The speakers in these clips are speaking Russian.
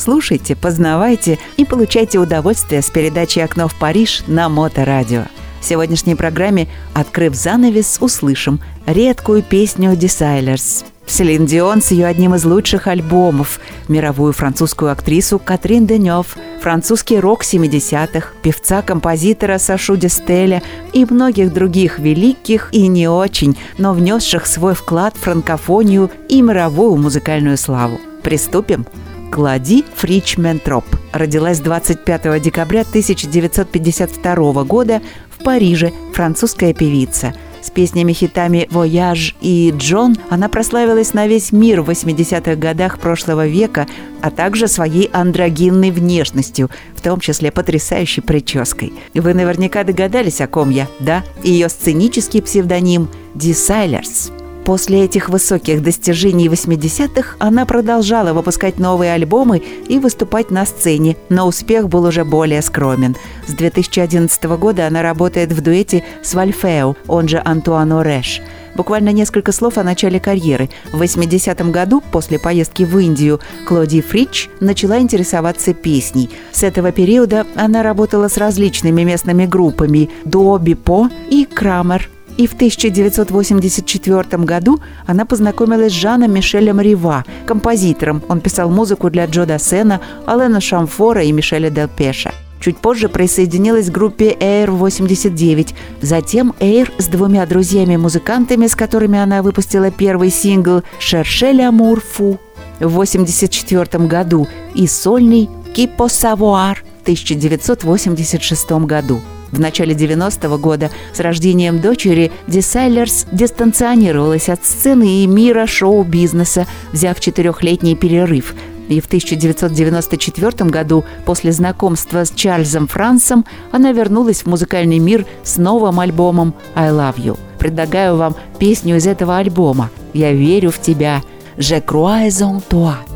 Слушайте, познавайте и получайте удовольствие с передачи «Окно в Париж» на Моторадио. В сегодняшней программе, открыв занавес, услышим редкую песню «Desires». Селин Дион с ее одним из лучших альбомов, мировую французскую актрису Катрин Денев, французский рок 70-х, певца-композитора Сашу Дестеля и многих других великих и не очень, но внесших свой вклад в франкофонию и мировую музыкальную славу. Приступим? Клоди Фритш-Мантро родилась 25 декабря 1952 года в Париже, французская певица – с песнями-хитами «Voyage» и «John» она прославилась на весь мир в 80-х годах прошлого века, а также своей андрогинной внешностью, в том числе потрясающей прической. Вы наверняка догадались, о ком я, да? Ее сценический псевдоним «Desireless». После этих высоких достижений 80-х она продолжала выпускать новые альбомы и выступать на сцене, но успех был уже более скромен. С 2011 года она работает в дуэте с Вальфео, он же Антуано Рэш. Буквально несколько слов о начале карьеры. В 80-м году, после поездки в Индию, Клоди Фрич начала интересоваться песней. С этого периода она работала с различными местными группами «До Бипо» и «Крамер», и в 1984 году она познакомилась с Жаном Мишелем Рива, композитором. Он писал музыку для Джо Дассена, Алена Шамфора и Мишеля Дел Пеша. Чуть позже присоединилась к группе Air 89. Затем Air с двумя друзьями-музыкантами, с которыми она выпустила первый сингл «Шершель Амур Фу» в 1984 году и сольный «Кипо Савуар» 1986 году. В начале 90-го года с рождением дочери Десайлерс дистанционировалась от сцены и мира шоу-бизнеса, взяв четырехлетний перерыв. И в 1994 году, после знакомства с Чарльзом Франсом, она вернулась в музыкальный мир с новым альбомом «I Love You». Предлагаю вам песню из этого альбома «Я верю в тебя» «Je crois en toi».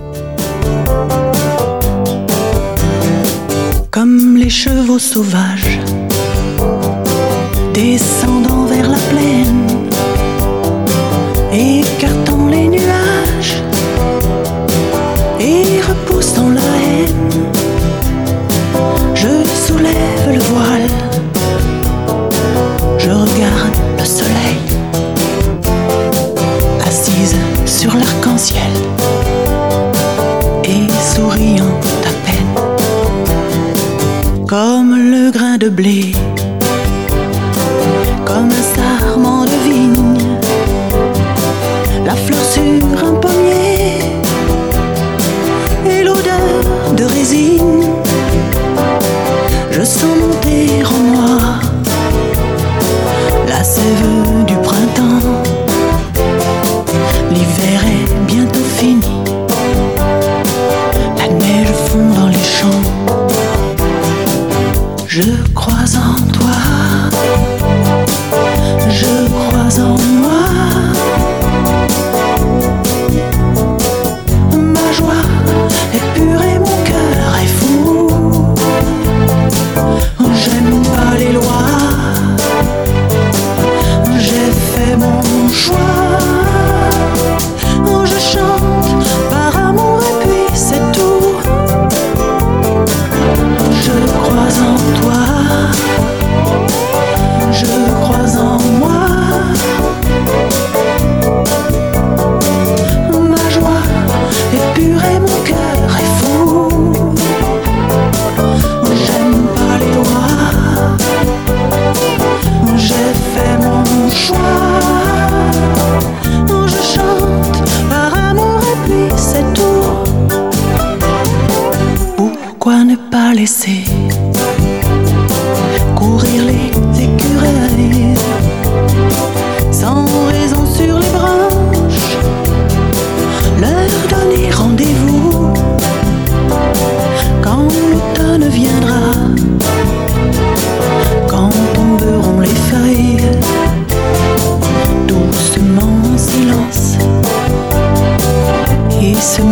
Les chevaux sauvages descendant vers la plaine, écartant les nuages et repoussant la haine. Je soulève le voile, je regarde le soleil, assise sur l'arc-en-ciel de blé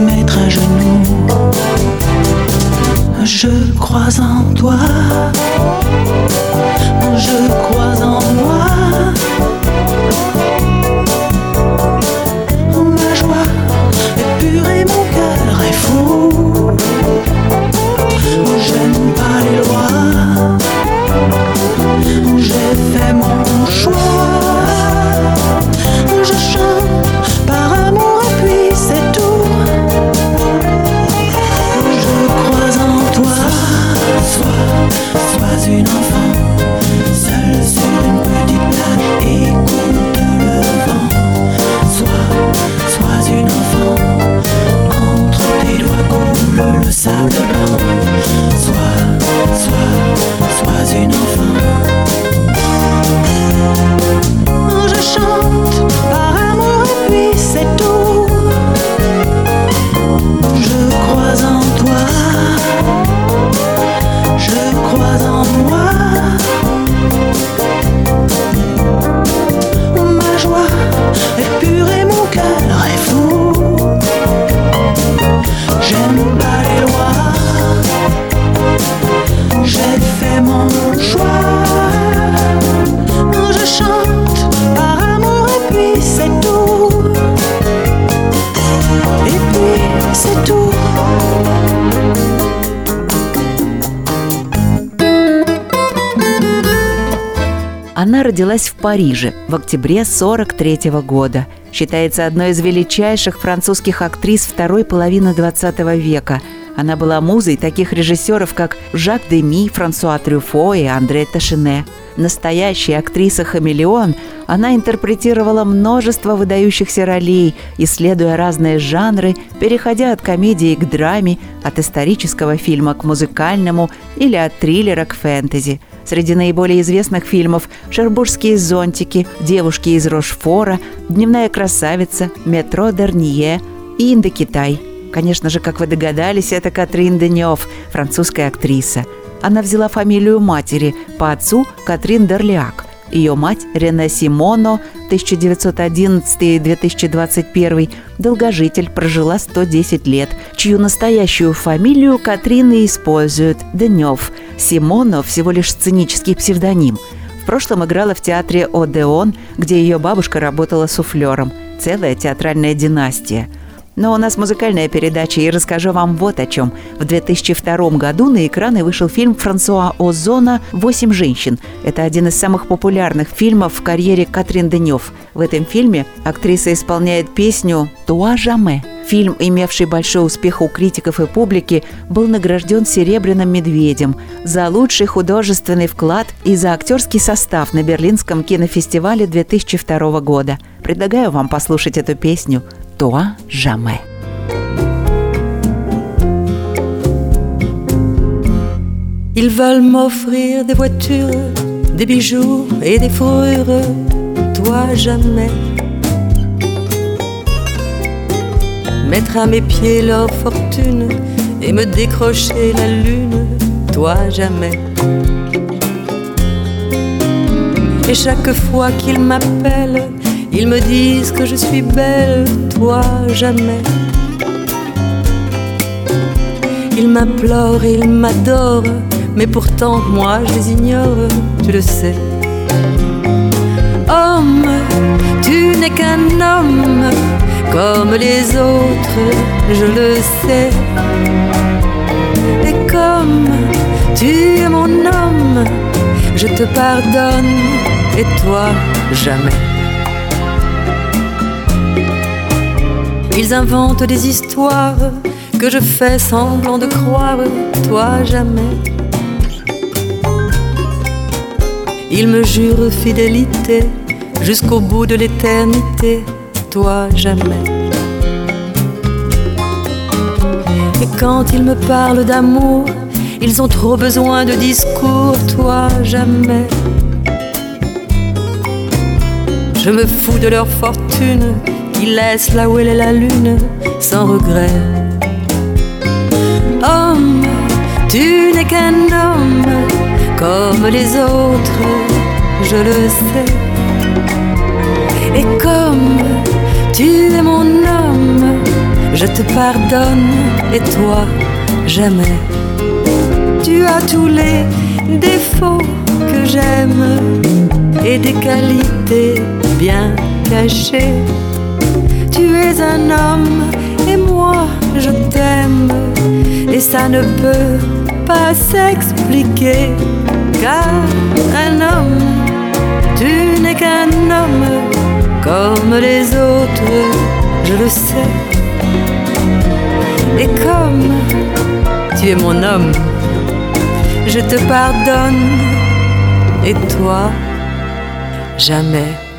mettre à genoux. Je crois en toi, je crois en moi. Ma joie est pure et mon cœur est fou. J'aime pas les lois, j'ai fait mon choix. Sois, sois, sois une enfant. Je chante par amour et puis c'est tout. Je crois en toi, je crois en moi. Родилась в Париже в октябре 43 года. Считается одной из величайших французских актрис второй половины 20 века. Она была музой таких режиссеров, как Жак Деми, Франсуа Трюфо и Андре Ташине. Настоящая актриса-хамелеон, она интерпретировала множество выдающихся ролей, исследуя разные жанры, переходя от комедии к драме, от исторического фильма к музыкальному или от триллера к фэнтези – Среди наиболее известных фильмов «Шербургские зонтики», «Девушки из Рошфора», «Дневная красавица», «Метро Дерние» и «Индокитай». Конечно же, как вы догадались, это Катрин Денев, французская актриса. Она взяла фамилию матери, по отцу Катрин Дерлиак. Ее мать Рене Симоно 1911-2021 долгожитель прожила 110 лет, чью настоящую фамилию Катрин и использует – Денев. Симоно – всего лишь сценический псевдоним. В прошлом играла в театре «Одеон», где ее бабушка работала суфлером. Целая театральная династия – но у нас музыкальная передача, и расскажу вам вот о чем. В 2002 году на экраны вышел фильм Франсуа Озона «Восемь женщин». Это один из самых популярных фильмов в карьере Катрин Денев. В этом фильме актриса исполняет песню «Туа Жаме». Фильм, имевший большой успех у критиков и публики, был награжден «Серебряным медведем» за лучший художественный вклад и за актерский состав на Берлинском кинофестивале 2002 года. Предлагаю вам послушать эту песню «Toi jamais». Ils veulent m'offrir des voitures, des bijoux et des fourrures, toi jamais. Mettre à mes pieds leur fortune et me décrocher la lune, toi jamais. Et chaque fois qu'ils m'appellent, ils me disent que je suis belle, toi jamais. Ils m'implorent, ils m'adorent, mais pourtant moi je les ignore, tu le sais. Homme, tu n'es qu'un homme comme les autres, je le sais. Et comme tu es mon homme, je te pardonne, et toi jamais. Ils inventent des histoires que je fais semblant de croire, toi jamais. Ils me jurent fidélité jusqu'au bout de l'éternité, toi jamais. Et quand ils me parlent d'amour, ils ont trop besoin de discours, toi jamais. Je me fous de leur fortune, ils laissent là où elle est la lune, sans regret. Homme, Tu n'es qu'un homme comme les autres, je le sais. Et comme tu es mon homme, je te pardonne et toi jamais. Tu as tous les défauts que j'aime et des qualités bien cachées. Tu es un homme et moi je t'aime et ça ne peut pas s'expliquer car un homme, tu n'es qu'un homme comme les autres, je le sais. Et comme tu es mon homme, je te pardonne et toi, jamais.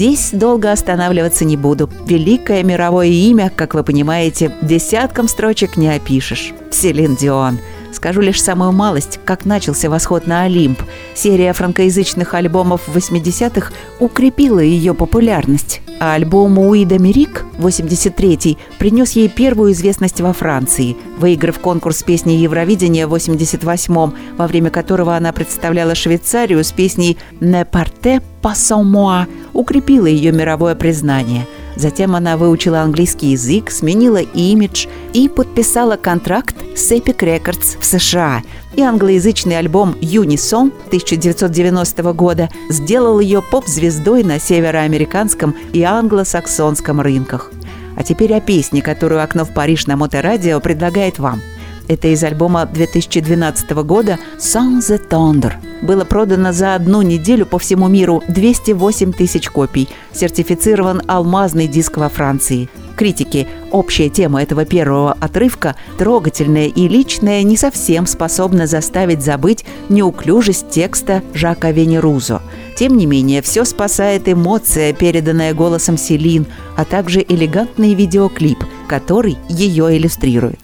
Здесь долго останавливаться не буду. Великое мировое имя, как вы понимаете, десятком строчек не опишешь. Селин Дион – Скажу лишь самую малость, как начался восход на Олимп. Серия франкоязычных альбомов 80-х укрепила ее популярность, а альбом Уида Мерик, 83-й, принес ей первую известность во Франции, выиграв конкурс песни Евровидения в 88-м, во время которого она представляла Швейцарию с песней «Ne parte pas sans moi», укрепила ее мировое признание – Затем она выучила английский язык, сменила имидж и подписала контракт с Epic Records в США. И англоязычный альбом «Unison» 1990 года сделал ее поп-звездой на североамериканском и англосаксонском рынках. А теперь о песне, которую «Окно в Париж» на Моторадио предлагает вам – это из альбома 2012 года «Sans the Thunder». Было продано за одну неделю по всему миру 208 тысяч копий. Сертифицирован алмазный диск во Франции. Критики, общая тема этого первого отрывка, трогательная и личная, не совсем способна заставить забыть неуклюжесть текста Жака Венерузо. Тем не менее, все спасает эмоция, переданная голосом Селин, а также элегантный видеоклип, который ее иллюстрирует.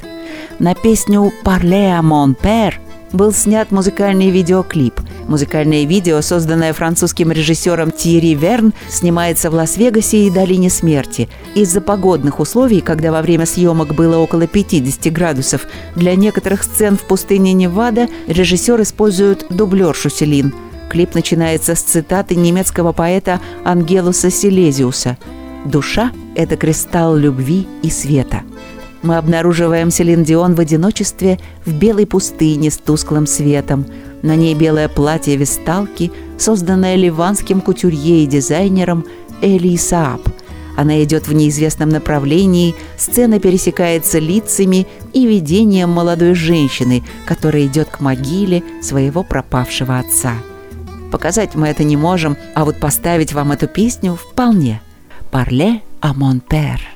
На песню «Parle à mon père» был снят музыкальный видеоклип. Музыкальное видео, созданное французским режиссером Тьерри Верн, снимается в Лас-Вегасе и Долине Смерти. Из-за погодных условий, когда во время съемок было около 50 градусов, для некоторых сцен в пустыне Невада режиссер использует дублершу Селин. Клип начинается с цитаты немецкого поэта Ангелуса Силезиуса «Душа – это кристалл любви и света» мы обнаруживаем Селин Дион в одиночестве в белой пустыне с тусклым светом. На ней белое платье весталки, созданное ливанским кутюрье и дизайнером Эли Сааб. Она идет в неизвестном направлении, сцена пересекается лицами и видением молодой женщины, которая идет к могиле своего пропавшего отца. Показать мы это не можем, а вот поставить вам эту песню вполне. «Парле а père».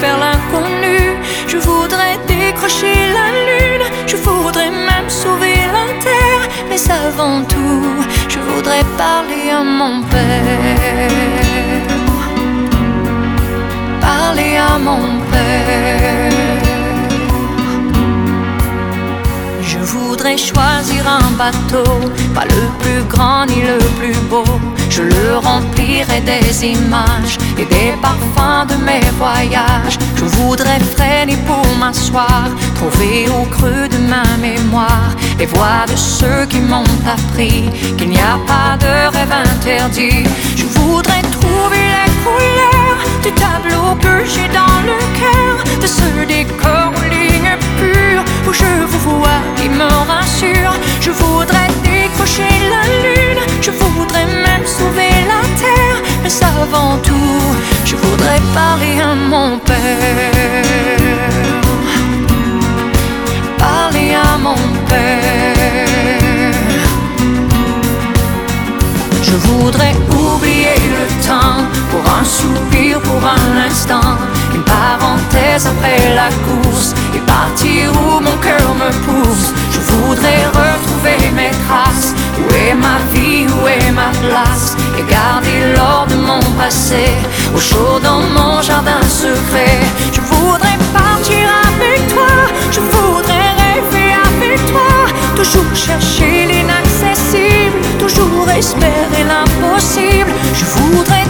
vers l'inconnu. Je voudrais décrocher la lune, je voudrais même sauver la terre, mais avant tout, je voudrais parler à mon père. Parler à mon père. Je voudrais choisir un bateau, pas le plus grand ni le plus beau. Je le remplirai des images des parfums de mes voyages. Je voudrais freiner pour m'asseoir, trouver au creux de ma mémoire les voix de ceux qui m'ont appris qu'il n'y a pas de rêve interdit. Je voudrais trouver les couleurs du tableau que j'ai dans le cœur, de ce décor aux lignes pures où je vous vois qui me rassure. Je voudrais décrocher la lune, je voudrais même sauver la terre, mais avant tout, je voudrais parler à mon père. Parler à mon père. Je voudrais oublier le temps pour un soupir, pour un instant, une parenthèse après la course et partir où mon cœur me pousse. Je voudrais retrouver mes traces. Où est ma vie, où est ma place? Et garder l'or de mon passé. Au chaud dans mon jardin secret. Je voudrais partir avec toi, je voudrais rêver avec toi, toujours chercher l'inaccessible, toujours espérer l'impossible. Je voudrais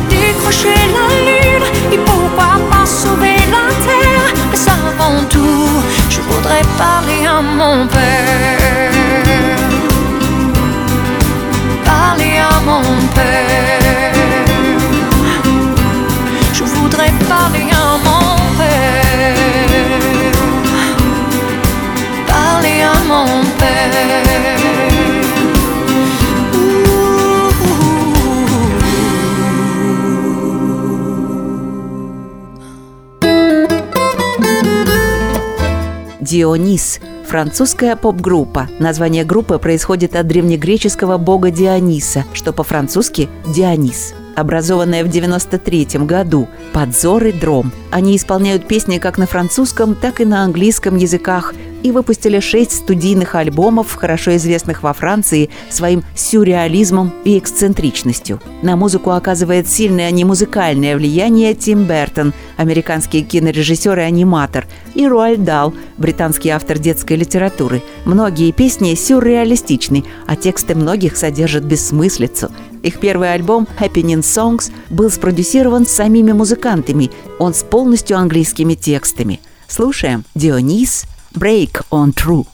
Дионис – французская поп-группа. Название группы происходит от древнегреческого бога Диониса, что по-французски «Дионис». Образованная в 93 году под Зоры Дром. Они исполняют песни как на французском, так и на английском языках и выпустили шесть студийных альбомов, хорошо известных во Франции своим сюрреализмом и эксцентричностью. На музыку оказывает сильное немузыкальное влияние Тим Бертон, американский кинорежиссер и аниматор, и Руальд Дал, британский автор детской литературы. Многие песни сюрреалистичны, а тексты многих содержат бессмыслицу. Их первый альбом «Happening Songs» был спродюсирован самими музыкантами, он с полностью английскими текстами. Слушаем «Дионис Break on True».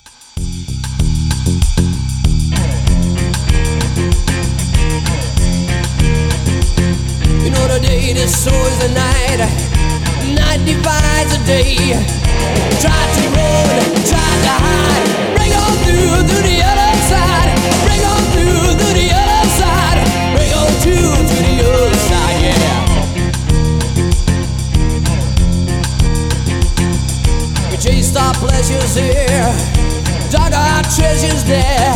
You know the day the night, night divides the day. Try to run, try to hide, break on through to the chased our pleasures here, dug our treasures there.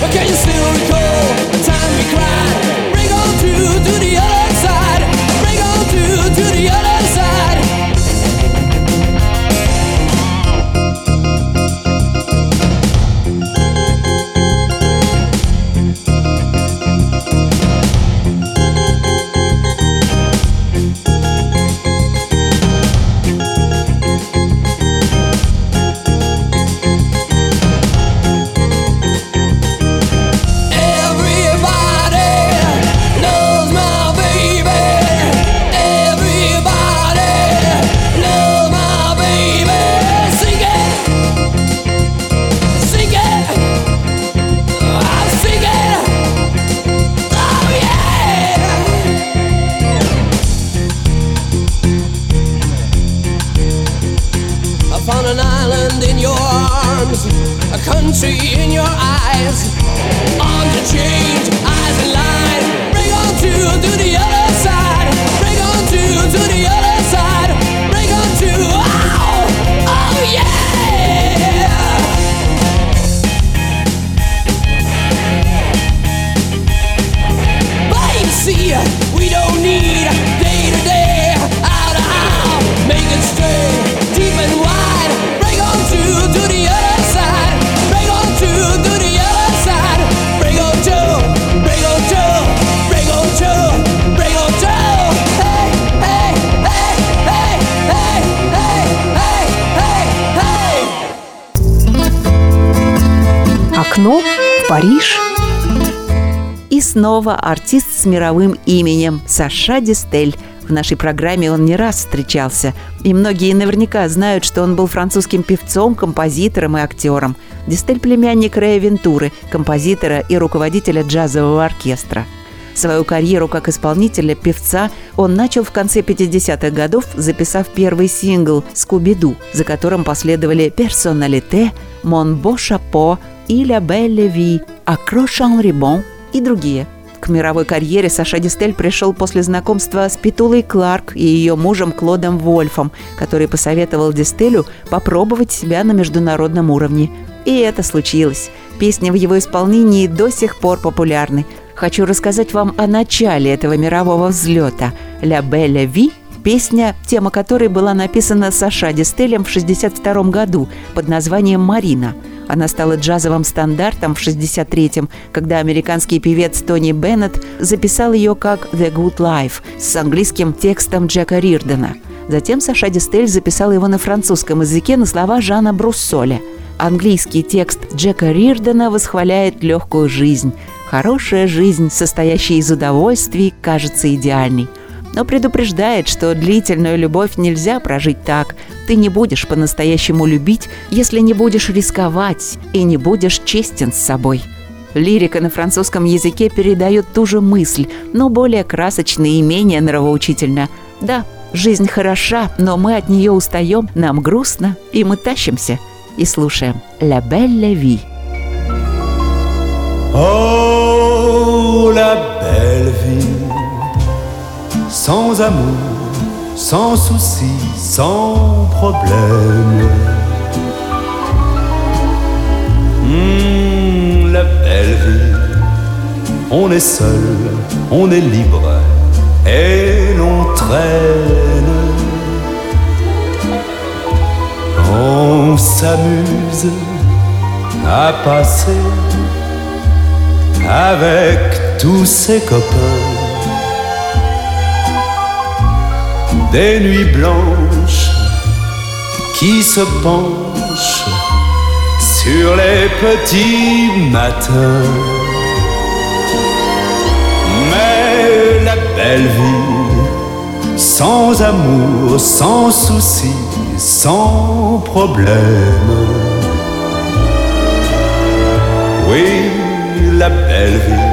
But can you still recall the time we cried? Break on through to the other снова артист с мировым именем Саша Дистель. В нашей программе он не раз встречался, и многие наверняка знают, что он был французским певцом, композитором и актером. Дистель – племянник Рэя Вентуры, композитора и руководителя джазового оркестра. Свою карьеру как исполнителя, певца он начал в конце 50-х годов, записав первый сингл «Скуби-Ду», за которым последовали «Персоналите», «Mon beau chapeau» и «La belle vie», «Accroche en ribon» и другие. К мировой карьере Саша Дистель пришел после знакомства с Петулой Кларк и ее мужем Клодом Вольфом, который посоветовал Дистелю попробовать себя на международном уровне. И это случилось. Песни в его исполнении до сих пор популярны. Хочу рассказать вам о начале этого мирового взлета. «La Belle Vie» Песня, тема которой была написана Саша Дистелем в 1962 году под названием «Марина». Она стала джазовым стандартом в 1963-м, когда американский певец Тони Беннет записал ее как «The Good Life» с английским текстом Джека Рирдена. Затем Саша Дистель записал его на французском языке на слова Жана Бруссоля. Английский текст Джека Рирдена восхваляет легкую жизнь. Хорошая жизнь, состоящая из удовольствий, кажется идеальной – но предупреждает, что длительную любовь нельзя прожить так. Ты не будешь по-настоящему любить, если не будешь рисковать и не будешь честен с собой. Лирика на французском языке передает ту же мысль, но более красочно и менее нравоучительно. Да, жизнь хороша, но мы от нее устаем, нам грустно, и мы тащимся. И слушаем «La belle vie». Oh, la sans amour, sans souci, sans problème. Hmm, la belle vie, on est seul, on est libre et l'on traîne. On s'amuse à passer avec tous ses copains des nuits blanches qui se penchent sur les petits matins. Mais la belle vie, sans amour, sans souci, sans problème. Oui, la belle vie,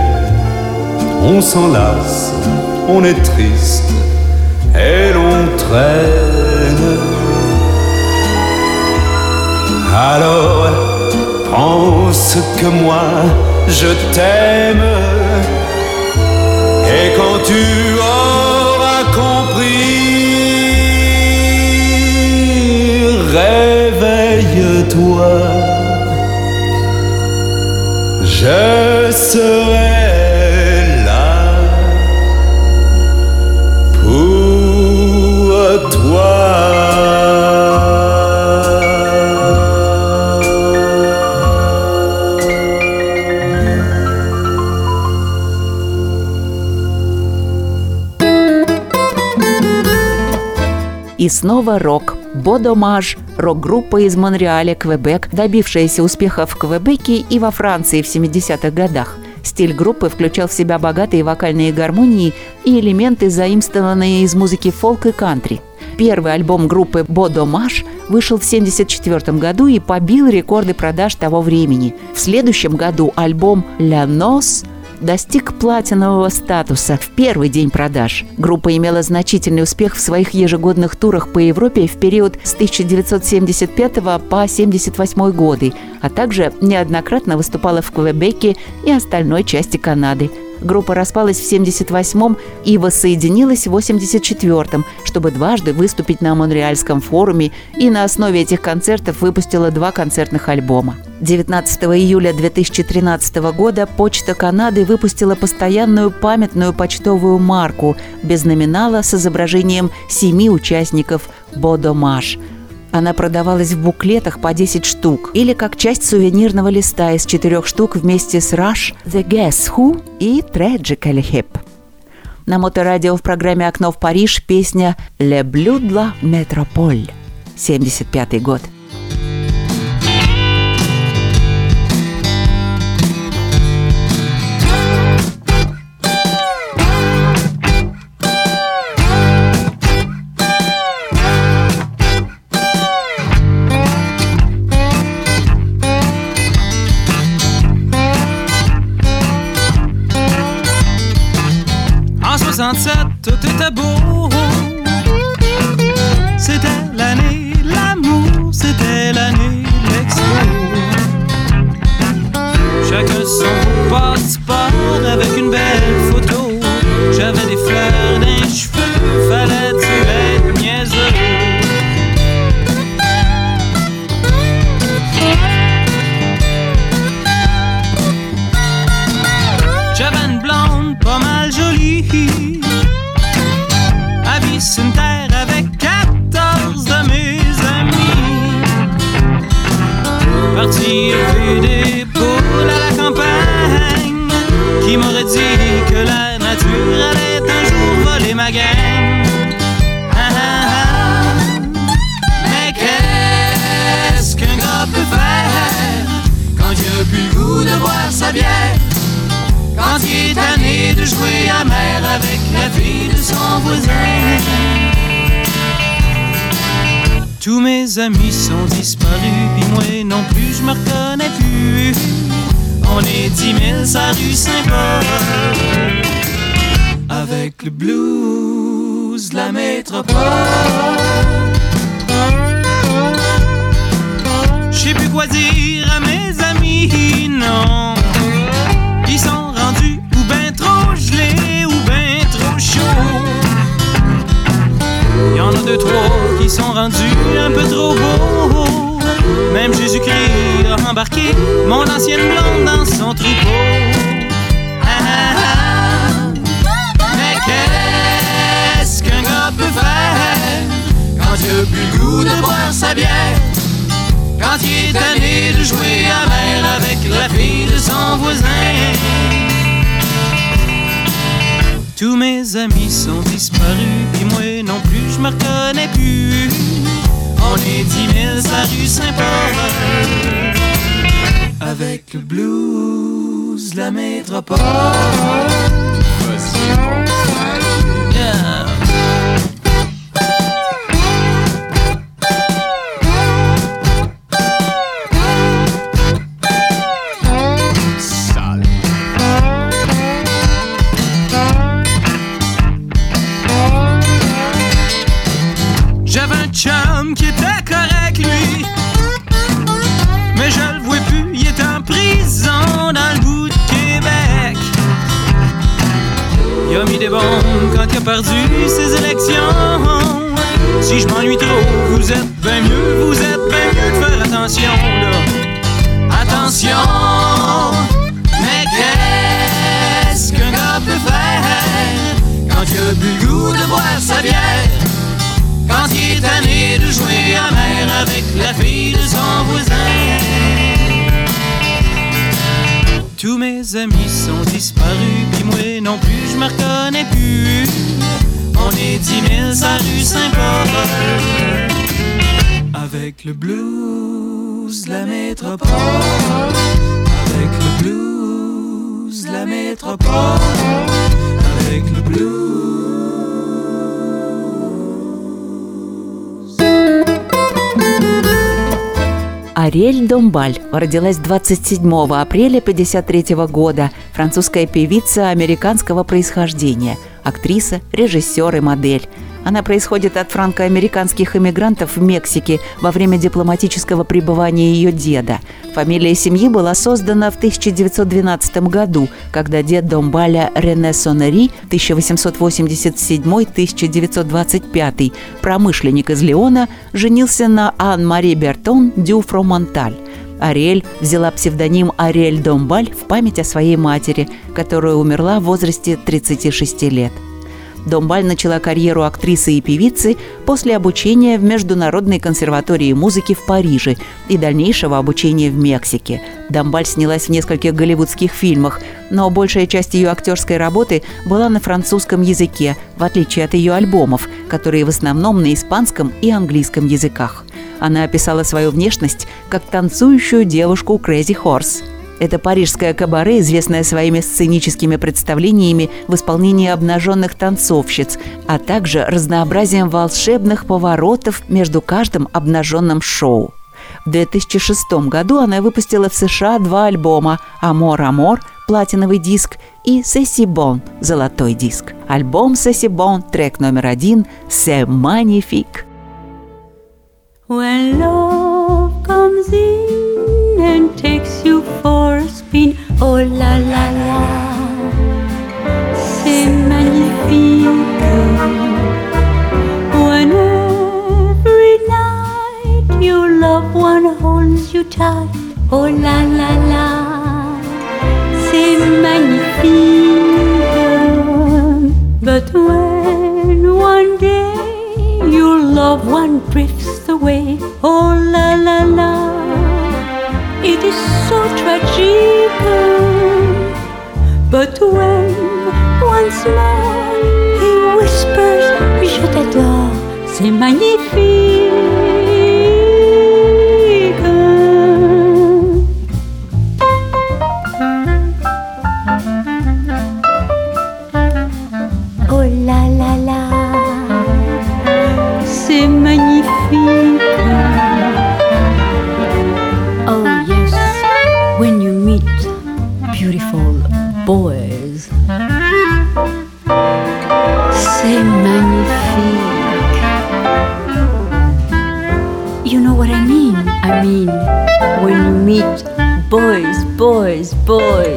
on s'en lasse, on est triste et l'on traîne. Alors pense que moi je t'aime et quand tu auras compris, réveille-toi, je serai И снова рок. Бодомаж – рок-группа из Монреаля, Квебек, добившаяся успеха в Квебеке и во Франции в 70-х годах. Стиль группы включал в себя богатые вокальные гармонии и элементы, заимствованные из музыки фолк и кантри. Первый альбом группы «Бодомаш» вышел в 1974 году и побил рекорды продаж того времени. В следующем году альбом «Ля Нос» достиг платинового статуса в первый день продаж. Группа имела значительный успех в своих ежегодных турах по Европе в период с 1975 по 1978 годы, а также неоднократно выступала в Квебеке и остальной части Канады. Группа распалась в 78-м и воссоединилась в 84-м, чтобы дважды выступить на Монреальском форуме и на основе этих концертов выпустила два концертных альбома. 19 июля 2013 года Почта Канады выпустила постоянную памятную почтовую марку без номинала с изображением семи участников «Бодомаш», она продавалась в буклетах по 10 штук или как часть сувенирного листа из четырех штук вместе с Rush, The Guess Who и Tragically Hip. На моторадио в программе «Окно в Париж» песня «Le Bleu de la Métropole» 75 год – tout était beau. C'était l'année l'amour, c'était l'année de l'expo. Chacun son passeport sa rue Saint-Paul. Avec le blues de la métropole. Il des bombes quand il a perdu ses élections. Si je m'ennuie trop, vous êtes bien mieux, vous êtes bien mieux de faire attention, là. Attention! Mais qu'est-ce qu'un gars peut faire quand il a bu le goût de boire sa bière? Quand il est tanné de jouer à mer avec la fille de son voisin? Tous mes amis sont disparus, puis moi non plus, je me reconnais plus. On est dix mille sa rue Saint-Paul. Avec le blues la métropole. Avec le blues la métropole. Avec le blues. Ариэль Домбаль. Родилась 27 апреля 1953 года, французская певица американского происхождения, актриса, режиссер и модель. Она происходит от франко-американских иммигрантов в Мексике во время дипломатического пребывания ее деда. Фамилия семьи была создана в 1912 году, когда дед Домбаля Рене Сонери 1887-1925, промышленник из Леона, женился на Ан-Мари Бертон дю Фромонталь. Ариэль взяла псевдоним Ариэль Домбаль в память о своей матери, которая умерла в возрасте 36 лет. Домбаль начала карьеру актрисы и певицы после обучения в Международной консерватории музыки в Париже и дальнейшего обучения в Мексике. Домбаль снялась в нескольких голливудских фильмах, но большая часть ее актерской работы была на французском языке, в отличие от ее альбомов, которые в основном на испанском и английском языках. Она описала свою внешность как танцующую девушку Crazy Horse. Это парижское кабаре, известное своими сценическими представлениями в исполнении обнаженных танцовщиц, а также разнообразием волшебных поворотов между каждым обнаженным шоу. В 2006 году она выпустила в США два альбома «Амор, Амор» – платиновый диск и «Сесси Бон» – золотой диск. Альбом «Сесси Бон» трек номер один «C'est magnifique». When love comes in and takes you for a spin. Oh la la la, c'est magnifique. When every night your loved one holds you tight. Oh la la la, c'est magnifique. But when one day your loved one drifts away, oh But when once more he whispers, Je t'adore, c'est magnifique. Boys, boys, boys.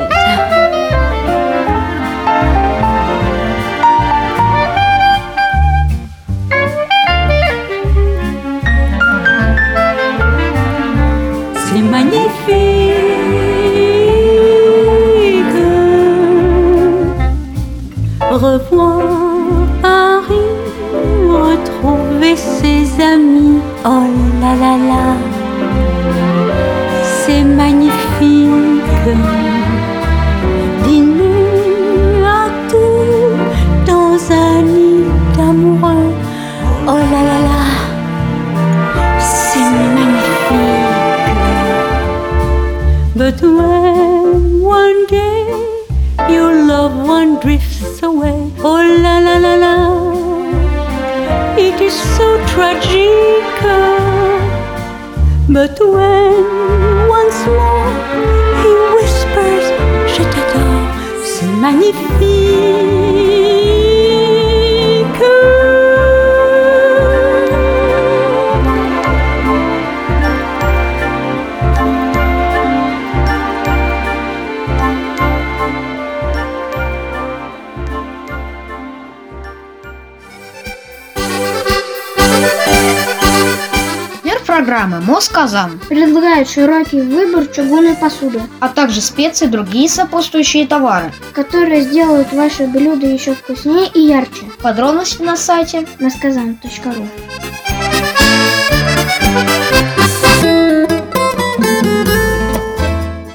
Программы «Москазан», Предлагает широкий выбор чугунной посуды, а также специи и другие сопутствующие товары. которые сделают ваше блюдо еще вкуснее и ярче. Подробности на сайте Насказан.ру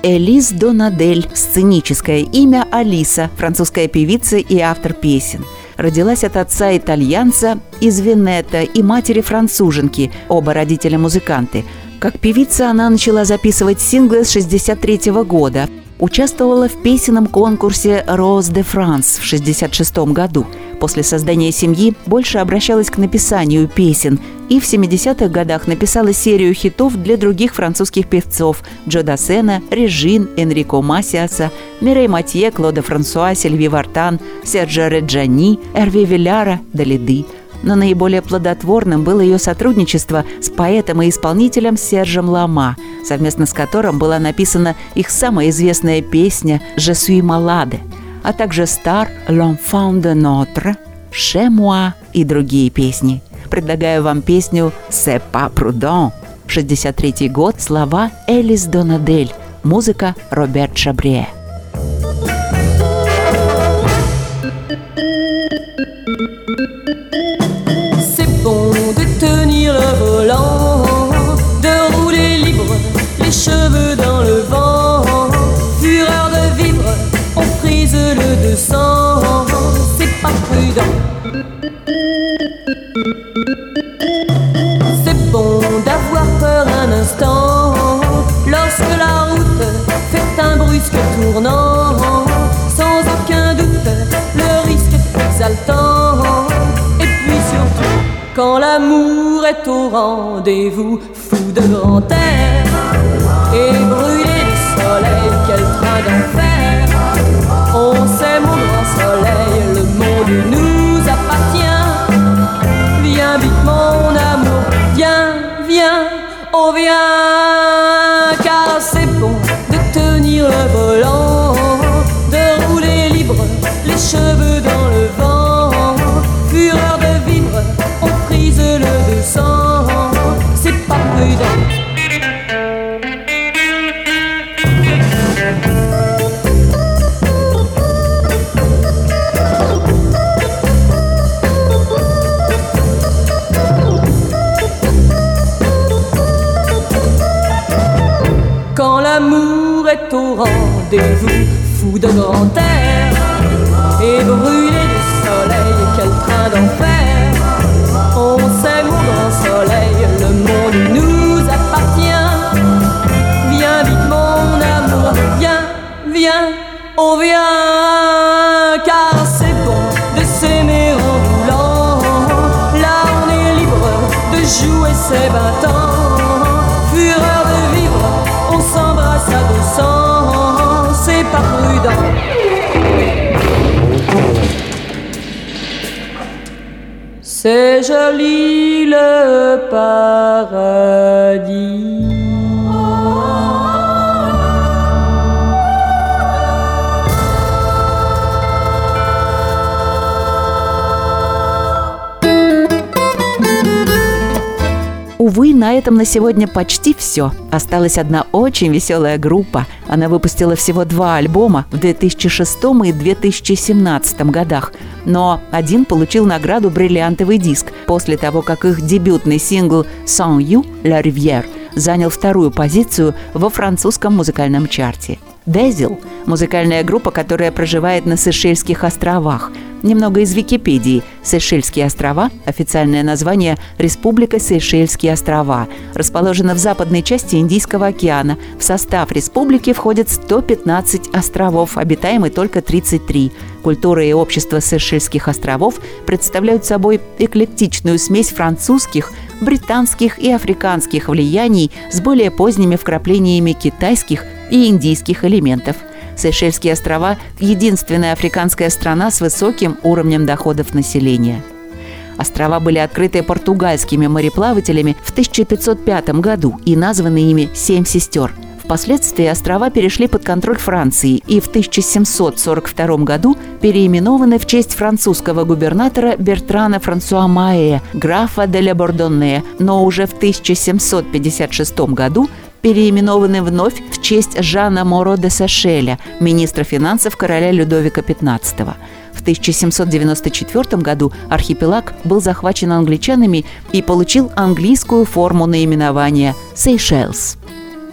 Элис Донадель, сценическое имя Алиса, французская певица и автор песен. Родилась от отца итальянца из Венета и матери француженки, оба родителя музыканты. Как певица она начала записывать синглы с 63 года. Участвовала в песенном конкурсе «Роз де Франс» в 66 году. После создания семьи больше обращалась к написанию песен и в 70-х годах написала серию хитов для других французских певцов Джо Дассена, Режин, Энрико Масиаса, Мирей Матье, Клода Франсуа, Сильви Вартан, Серджо Реджани, Эрви Виляра, Далиды. Но наиболее плодотворным было ее сотрудничество с поэтом и исполнителем Сержем Лама, совместно с которым была написана их самая известная песня «Je suis malade», а также «Star», «L'enfant de notre», «Chez moi» и другие песни. Предлагаю вам песню «C'est pas prudent». 63 год, слова Элис Донадель, музыка Роберт Шабрие. C'est quand l'amour est au rendez-vous, fou de grand air et brûlé du soleil, quel train d'enfer. On s'aime au grand soleil, le monde nous rendez-vous le. Увы, на этом на сегодня почти все. Осталась одна очень веселая группа. Она выпустила всего два альбома в 2006 и 2017 годах. Но один получил награду «Бриллиантовый диск» после того, как их дебютный сингл «Sans You» «La Rivière» занял вторую позицию во французском музыкальном чарте. Дезил – музыкальная группа, которая проживает на Сейшельских островах. Немного из Википедии. Сейшельские острова – официальное название Республика Сейшельские острова. Расположена в западной части Индийского океана. В состав республики входят 115 островов, обитаемы только 33. Культура и общество Сейшельских островов представляют собой эклектичную смесь французских, британских и африканских влияний с более поздними вкраплениями китайских и индийских элементов. Сейшельские острова – единственная африканская страна с высоким уровнем доходов населения. Острова были открыты португальскими мореплавателями в 1505 году и названы ими «Семь сестер». Впоследствии острова перешли под контроль Франции и в 1742 году переименованы в честь французского губернатора Бертрана Франсуа Маэ, графа де ля Бордонне, но уже в 1756 году переименованы вновь в честь Жана Моро де Сашеля, министра финансов короля Людовика XV. В 1794 году архипелаг был захвачен англичанами и получил английскую форму наименования «Сейшелс».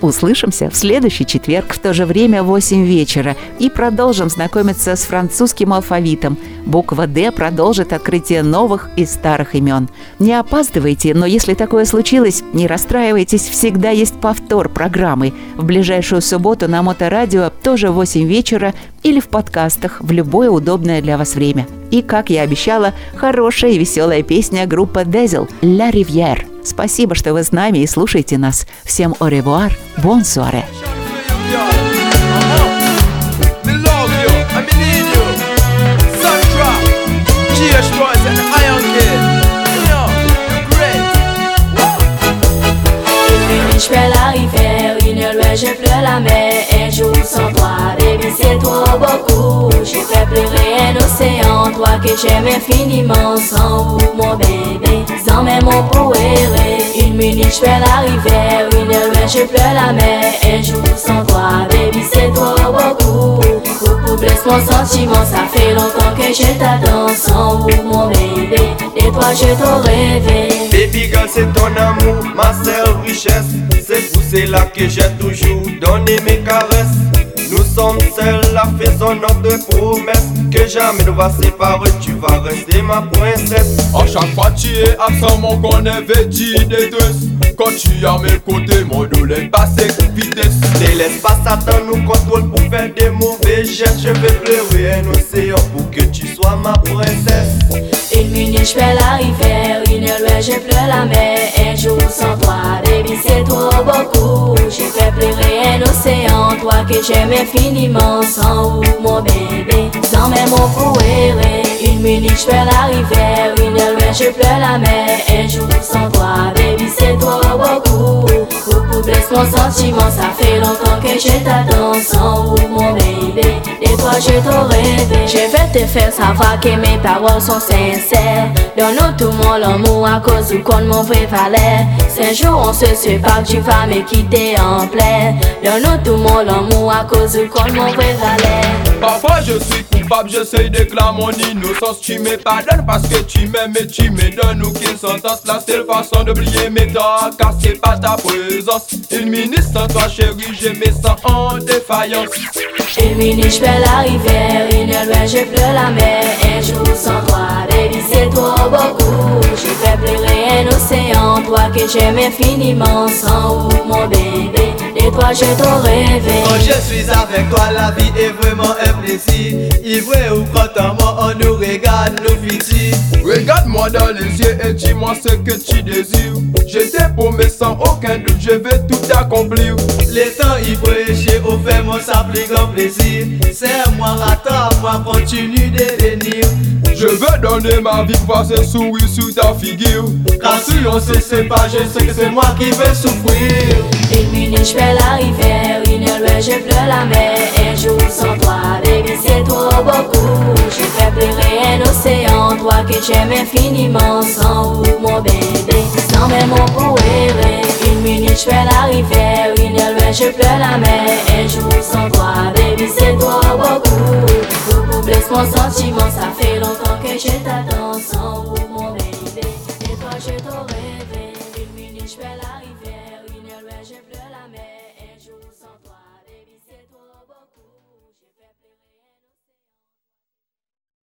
Услышимся в следующий четверг в то же время в 8 вечера и продолжим знакомиться с французским алфавитом. Буква «Д» продолжит открытие новых и старых имен. Не опаздывайте, но если такое случилось, не расстраивайтесь, всегда есть повтор программы. В ближайшую субботу на Моторадио тоже в 8 вечера или в подкастах в любое удобное для вас время. И, как я обещала, хорошая и веселая песня группы Дезел «La Rivière». Спасибо, что вы с нами и слушаете нас. Всем au revoir, soirée. Je la rivière, une nuit je pleure la mer Un jour sans toi, c'est trop beaucoup. J'ai fait pleurer un océan, toi que j'aime infiniment. Sans vous mon bébé, sans même mon poéré Une minute je fais la rivière, une nuit je pleure la mer. Un jour sans toi, baby c'est trop beaucoup. Beaucoup blesse mon sentiment, ça fait longtemps que je t'attends. Sans vous mon bébé, et toi je t'aurais rêvé Baby girl, c'est ton amour, ma seule richesse. C'est pour cela que j'ai toujours donné mes caresses. Nous sommes seuls à notre promesse. Que jamais nous va séparer, tu vas rester ma princesse. À chaque fois tu es absent, mon qu'on est vêtu des deux. Quand tu es à mes côtés, mon dos est passé vitesse. Ne laisse pas Satan nous contrôle pour faire des mauvais gestes. Je vais pleurer un océan pour que tu sois ma princesse. Une minute je fais la rivière, une nuit je pleure la mer. Un jour sans toi, baby c'est trop beaucoup. J'ai fait pleurer un océan, toi que j'aime infiniment. Sans vous mon bébé, sans même mon poéré Une minute je la rivière, une nuit je pleure la mer. Un jour sans toi, baby c'est trop beaucoup Mon sentiment, ça fait longtemps que je t'attends Sans vous mon bébé, et toi je t'aurais rêvé Je vais te faire savoir que mes paroles sont sincères Donne-nous tout mon amour à cause du compte mon vrai valet Si un jour on se sépare, tu vas me quitter en plein Donne-nous tout mon amour à cause du compte mon vrai valet Parfois je suis coupable, j'essaye d'éclater mon innocence. Tu me pardonnes parce que tu m'aimes et tu me donnes aucune sentence. La seule façon d'oublier mes torts, car c'est pas ta présence. Une minute sans toi, chérie, je me sens en défaillance. Une minute je fais la rivière, une heure je pleure la mer. Un jour sans toi, baby c'est trop beaucoup. J'ai fait pleurer un océan, toi que j'aime infiniment. Sans où mon bébé, et toi je Quand je suis avec toi, la vie est vraiment un plaisir Ivré ou contentement, on nous regarde, nous fixer Regarde-moi dans les yeux et dis-moi ce que tu désires. Je t'ai promis sans aucun doute, je vais tout accomplir. Les temps ivrés, j'ai offert mon sa plus grand plaisir. Serre-moi, attends-moi, continue de venir Je veux donner ma vie, passer sourire sur ta figure. Car si on se sépare, je sais que c'est moi qui vais souffrir. Une minute je la rivière, une loin je pleure la mer. Un jour sans toi, baby c'est trop beaucoup. J'ai fait pleurer un océan, toi que j'aime infiniment. Sans où mon bébé, sans même mon rêver Une minute je fais la rivière, une loin je pleure la mer. Un jour sans toi, baby c'est trop beaucoup. Beaucoup blesse mon sentiment, ça fait longtemps que je t'attends. Sans où